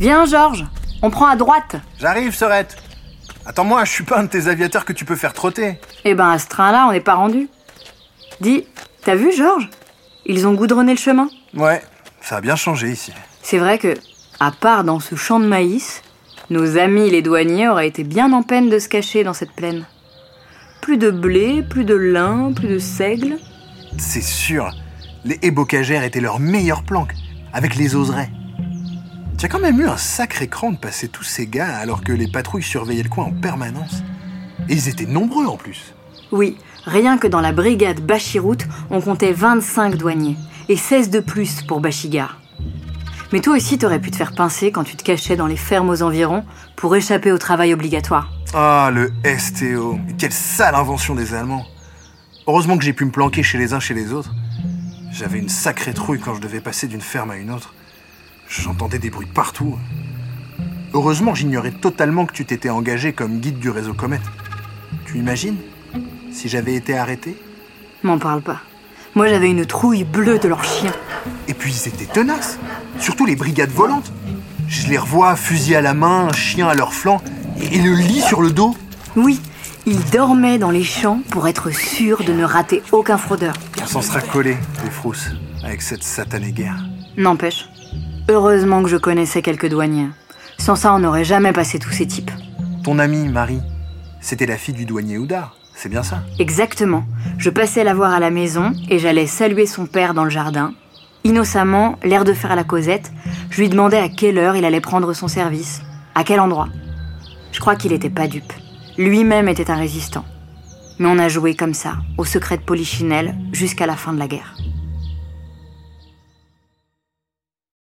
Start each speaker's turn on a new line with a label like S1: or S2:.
S1: Viens, Georges, on prend à droite.
S2: J'arrive, Sorette. Attends-moi, je suis pas un de tes aviateurs que tu peux faire trotter.
S1: Eh ben, à ce train-là, on n'est pas rendu. Dis, t'as vu, Georges? Ils ont goudronné le chemin.
S2: Ouais, ça a bien changé ici.
S1: C'est vrai que, à part dans ce champ de maïs, nos amis les douaniers auraient été bien en peine de se cacher dans cette plaine. Plus de blé, plus de lin, plus de seigle.
S2: C'est sûr, les ébocagères étaient leur meilleure planque, avec les oserets. Tu as quand même eu un sacré cran de passer tous ces gars alors que les patrouilles surveillaient le coin en permanence. Et ils étaient nombreux en plus.
S1: Oui, rien que dans la brigade Bachiroute, on comptait 25 douaniers, et 16 de plus pour Bachigar. Mais toi aussi, t'aurais pu te faire pincer quand tu te cachais dans les fermes aux environs pour échapper au travail obligatoire.
S2: Ah, le STO. Mais Quelle sale invention des Allemands. Heureusement que j'ai pu me planquer chez les uns chez les autres. J'avais une sacrée trouille quand je devais passer d'une ferme à une autre. J'entendais des bruits partout. Heureusement, j'ignorais totalement que tu t'étais engagé comme guide du réseau Comet. Tu imagines Si j'avais été arrêté?
S1: M'en parle pas. Moi, j'avais une trouille bleue de leurs chiens.
S2: Et puis ils étaient tenaces. Surtout les brigades volantes. Je les revois, fusil à la main, un chien à leur flanc, et le lit sur le dos.
S1: Oui, ils dormaient dans les champs pour être sûrs de ne rater aucun fraudeur.
S2: On s'en sera collé, les frousses, avec cette satanée guerre.
S1: N'empêche, heureusement que je connaissais quelques douaniers. Sans ça, on n'aurait jamais passé tous ces types.
S2: Ton amie, Marie, c'était la fille du douanier Houdard, c'est bien ça?
S1: Exactement. Je passais la voir à la maison et j'allais saluer son père dans le jardin. Innocemment, l'air de faire la causette, je lui demandais à quelle heure il allait prendre son service, à quel endroit? Je crois qu'il n'était pas dupe. Lui-même était un résistant. Mais on a joué comme ça, au secret de Polichinelle, jusqu'à la fin de la guerre.